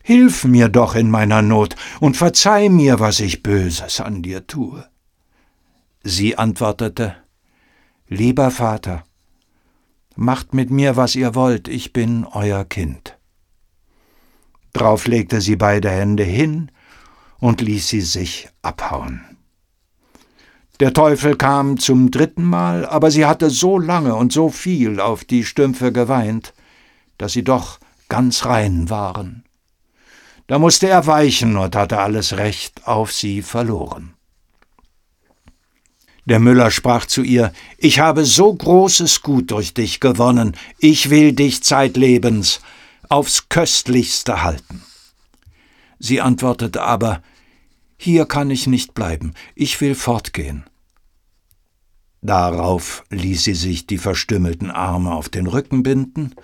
Hilf mir doch in meiner Not und verzeih mir, was ich Böses an dir tue. Sie antwortete, Lieber Vater, Macht mit mir, was ihr wollt, ich bin euer Kind. Drauf legte sie beide Hände hin und ließ sie sich abhauen. Der Teufel kam zum dritten Mal, aber sie hatte so lange und so viel auf die Stümpfe geweint, dass sie doch ganz rein waren. Da musste er weichen und hatte alles Recht auf sie verloren. Der Müller sprach zu ihr Ich habe so großes Gut durch dich gewonnen, ich will dich zeitlebens aufs köstlichste halten. Sie antwortete aber Hier kann ich nicht bleiben, ich will fortgehen. Darauf ließ sie sich die verstümmelten Arme auf den Rücken binden,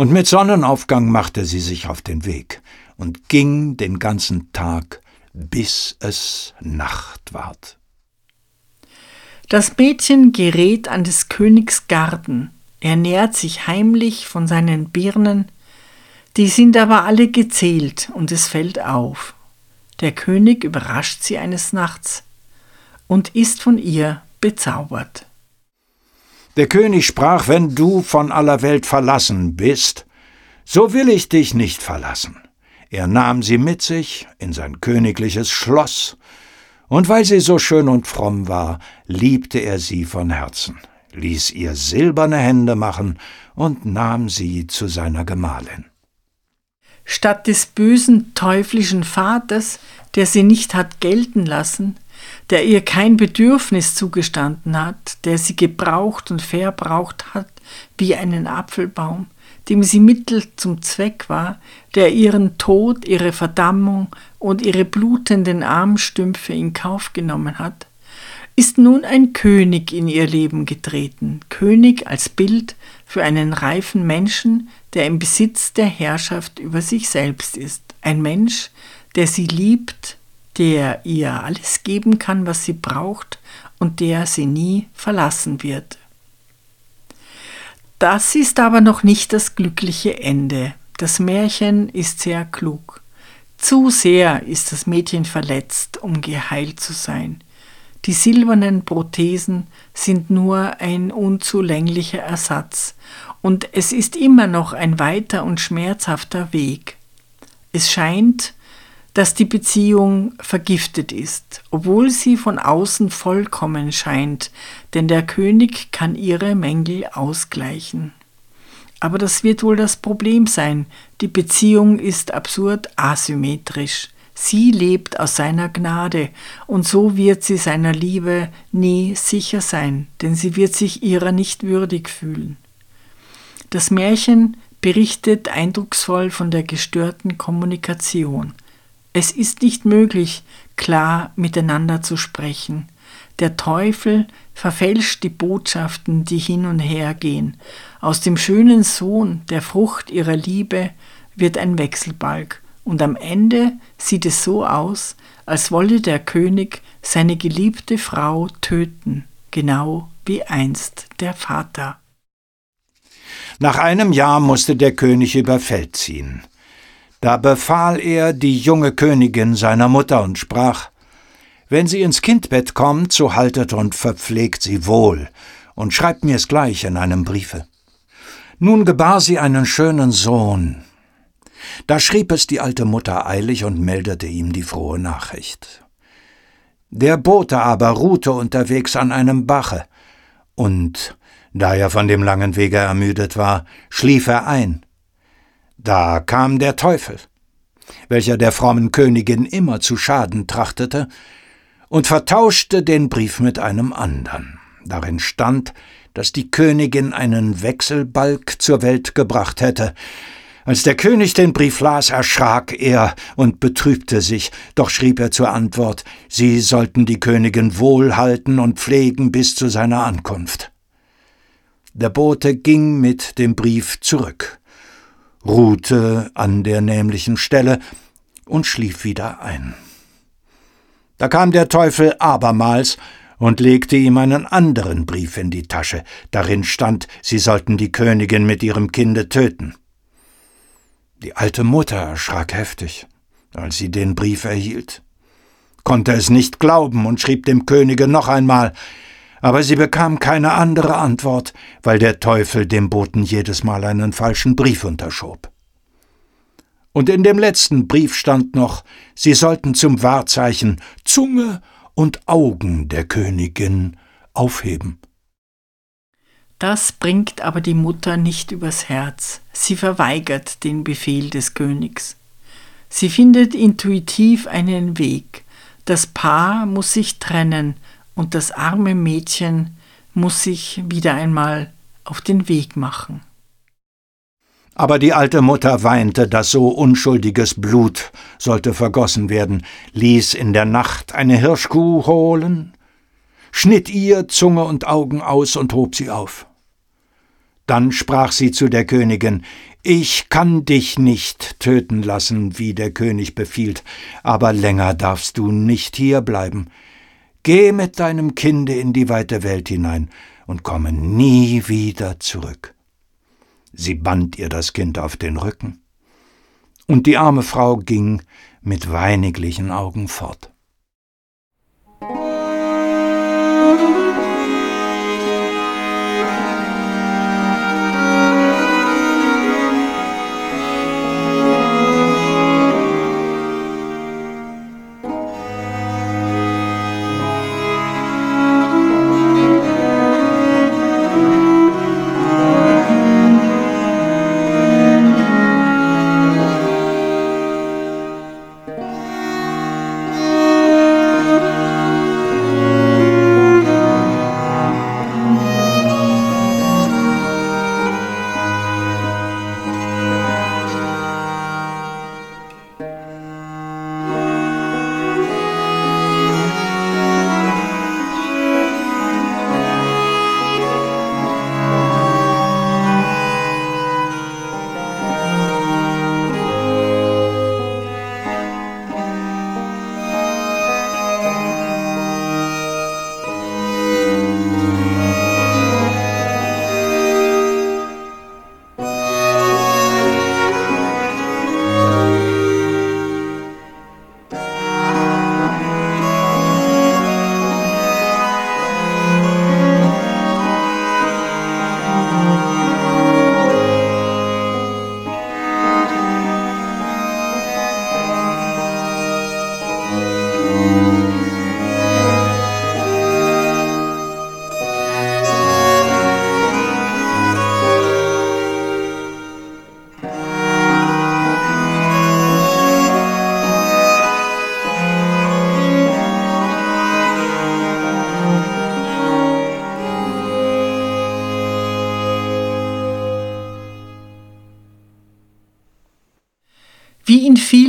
und mit Sonnenaufgang machte sie sich auf den Weg und ging den ganzen Tag, bis es Nacht ward. Das Mädchen gerät an des Königs Garten, er nährt sich heimlich von seinen Birnen, die sind aber alle gezählt, und es fällt auf. Der König überrascht sie eines Nachts und ist von ihr bezaubert. Der König sprach, wenn du von aller Welt verlassen bist, so will ich dich nicht verlassen. Er nahm sie mit sich in sein königliches Schloss und weil sie so schön und fromm war, liebte er sie von Herzen, ließ ihr silberne Hände machen und nahm sie zu seiner Gemahlin. Statt des bösen teuflischen Vaters, der sie nicht hat gelten lassen, der ihr kein Bedürfnis zugestanden hat, der sie gebraucht und verbraucht hat wie einen Apfelbaum, dem sie Mittel zum Zweck war, der ihren Tod, ihre Verdammung und ihre blutenden Armstümpfe in Kauf genommen hat, ist nun ein König in ihr Leben getreten, König als Bild für einen reifen Menschen, der im Besitz der Herrschaft über sich selbst ist, ein Mensch, der sie liebt, der ihr alles geben kann, was sie braucht und der sie nie verlassen wird. Das ist aber noch nicht das glückliche Ende. Das Märchen ist sehr klug. Zu sehr ist das Mädchen verletzt, um geheilt zu sein. Die silbernen Prothesen sind nur ein unzulänglicher Ersatz, und es ist immer noch ein weiter und schmerzhafter Weg. Es scheint, dass die Beziehung vergiftet ist, obwohl sie von außen vollkommen scheint, denn der König kann ihre Mängel ausgleichen. Aber das wird wohl das Problem sein. Die Beziehung ist absurd asymmetrisch. Sie lebt aus seiner Gnade, und so wird sie seiner Liebe nie sicher sein, denn sie wird sich ihrer nicht würdig fühlen. Das Märchen berichtet eindrucksvoll von der gestörten Kommunikation. Es ist nicht möglich, klar miteinander zu sprechen. Der Teufel verfälscht die Botschaften, die hin und her gehen. Aus dem schönen Sohn, der Frucht ihrer Liebe, wird ein Wechselbalg, und am Ende sieht es so aus, als wolle der König seine geliebte Frau töten, genau wie einst der Vater. Nach einem Jahr musste der König über Feld ziehen. Da befahl er die junge Königin seiner Mutter und sprach Wenn sie ins Kindbett kommt, so haltet und verpflegt sie wohl und schreibt mir's gleich in einem Briefe. Nun gebar sie einen schönen Sohn. Da schrieb es die alte Mutter eilig und meldete ihm die frohe Nachricht. Der Bote aber ruhte unterwegs an einem Bache, und da er von dem langen Wege ermüdet war, schlief er ein. Da kam der Teufel, welcher der frommen Königin immer zu schaden trachtete, und vertauschte den Brief mit einem andern. Darin stand, dass die Königin einen Wechselbalg zur Welt gebracht hätte. Als der König den Brief las, erschrak er und betrübte sich, doch schrieb er zur Antwort, sie sollten die Königin wohlhalten und pflegen bis zu seiner Ankunft. Der Bote ging mit dem Brief zurück ruhte an der nämlichen Stelle und schlief wieder ein. Da kam der Teufel abermals und legte ihm einen anderen Brief in die Tasche, darin stand, sie sollten die Königin mit ihrem Kinde töten. Die alte Mutter erschrak heftig, als sie den Brief erhielt, konnte es nicht glauben und schrieb dem Könige noch einmal, aber sie bekam keine andere Antwort, weil der Teufel dem Boten jedes Mal einen falschen Brief unterschob. Und in dem letzten Brief stand noch, sie sollten zum Wahrzeichen Zunge und Augen der Königin aufheben. Das bringt aber die Mutter nicht übers Herz. Sie verweigert den Befehl des Königs. Sie findet intuitiv einen Weg. Das Paar muss sich trennen, und das arme Mädchen muss sich wieder einmal auf den Weg machen. Aber die alte Mutter weinte, dass so unschuldiges Blut sollte vergossen werden, ließ in der Nacht eine Hirschkuh holen, schnitt ihr Zunge und Augen aus und hob sie auf. Dann sprach sie zu der Königin Ich kann dich nicht töten lassen, wie der König befiehlt, aber länger darfst du nicht hier bleiben. Geh mit deinem Kinde in die weite Welt hinein und komme nie wieder zurück. Sie band ihr das Kind auf den Rücken, und die arme Frau ging mit weiniglichen Augen fort. Wie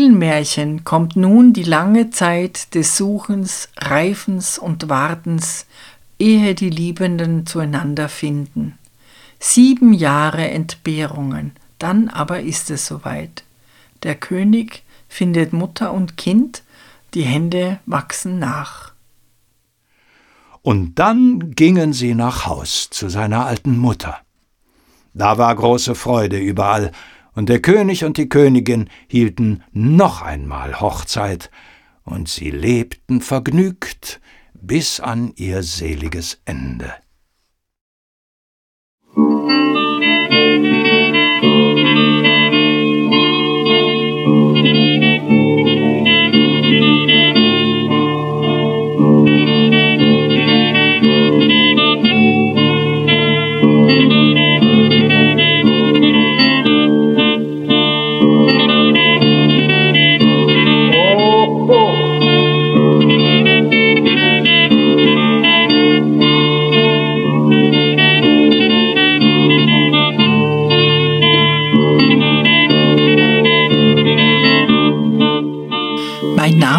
vielen Märchen kommt nun die lange Zeit des Suchens, Reifens und Wartens, ehe die Liebenden zueinander finden. Sieben Jahre Entbehrungen, dann aber ist es soweit. Der König findet Mutter und Kind, die Hände wachsen nach. Und dann gingen sie nach Haus zu seiner alten Mutter. Da war große Freude überall, und der König und die Königin hielten noch einmal Hochzeit, und sie lebten vergnügt bis an ihr seliges Ende.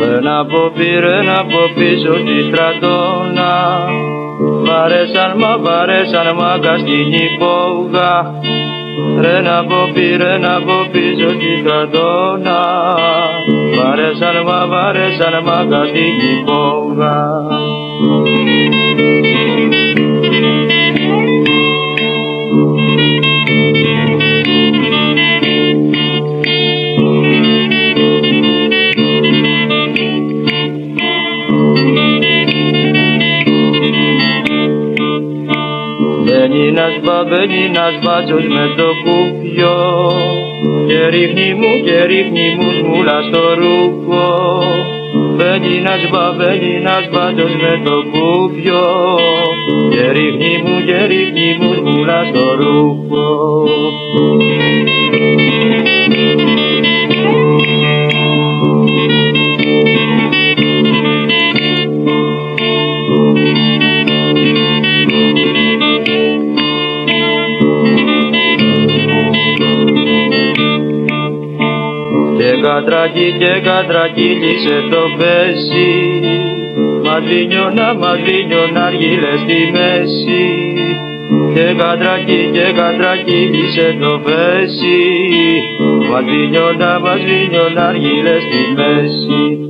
Βεν από πήρεν από πίσω τη στρατόνα. Βαρέσαν μα βαρέσαν μάκα στην υπόγα. Ρεν από πήρεν από πίσω τη στρατόνα. Βαρέσαν μα βαρέσαν μάκα υπόγα. Μπαίνει ένας μπάτσος με το κουπιό. Και ρίχνει μου και ρίχνει μου σμούλα στο ρούχο. Μπαίνει ένας μπα, μπαίνει ένας μπάτσος με το κουπιό. Και ρίχνει μου και ρίχνει μου σμούλα στο ρούχο κατρακί και κατρακύλισε το πέσι. Μαδρίνιωνα, μαδρίνιωνα αργύλε στη μέση. Και κατρακί και κατρακύλισε το πέσι. Μαδρίνιωνα, μαδρίνιωνα αργύλε στη μέση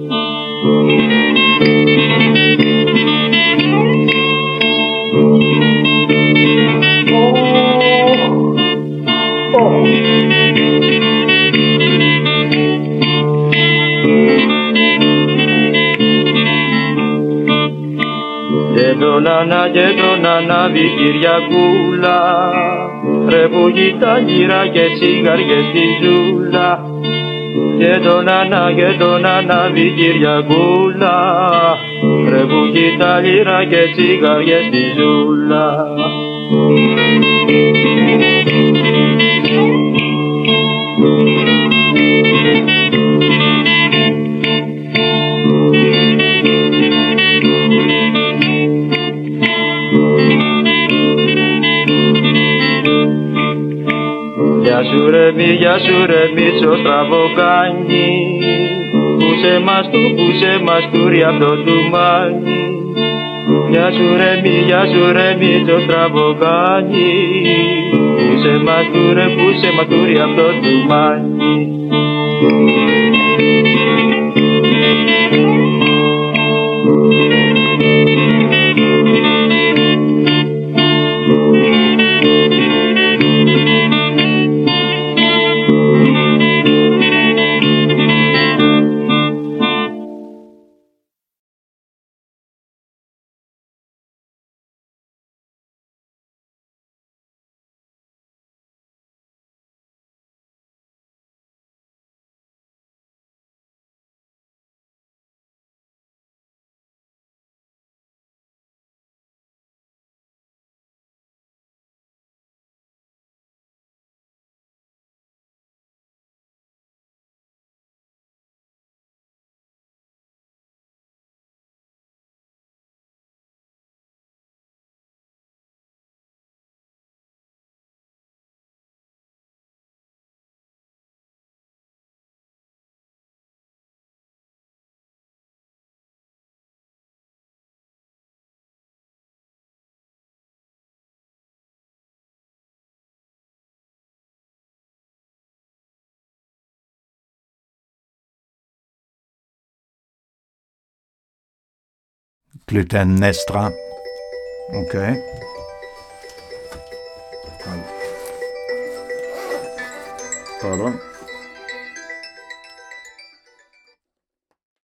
τον Ανά και τον Ανάβη Κυριακούλα Ρε που κοιτά γύρα και τσιγαριές στη ζούλα. Και τον Ανά και τον Ανάβη Κυριακούλα Ρε που κοιτά λίρα και τσιγαριές στη ζούλα σου ρε μη, γεια σου ρε μίτσο στραβοκάνι Πούσε μας του, πούσε μας του ρε απ' το τουμάνι Γεια σου ρε μη, γεια σου ρε μίτσο στραβοκάνι Πούσε μας του ρε, πούσε μας του ρε απ' το τουμάνι Clytemnestra. Okay. Pardon.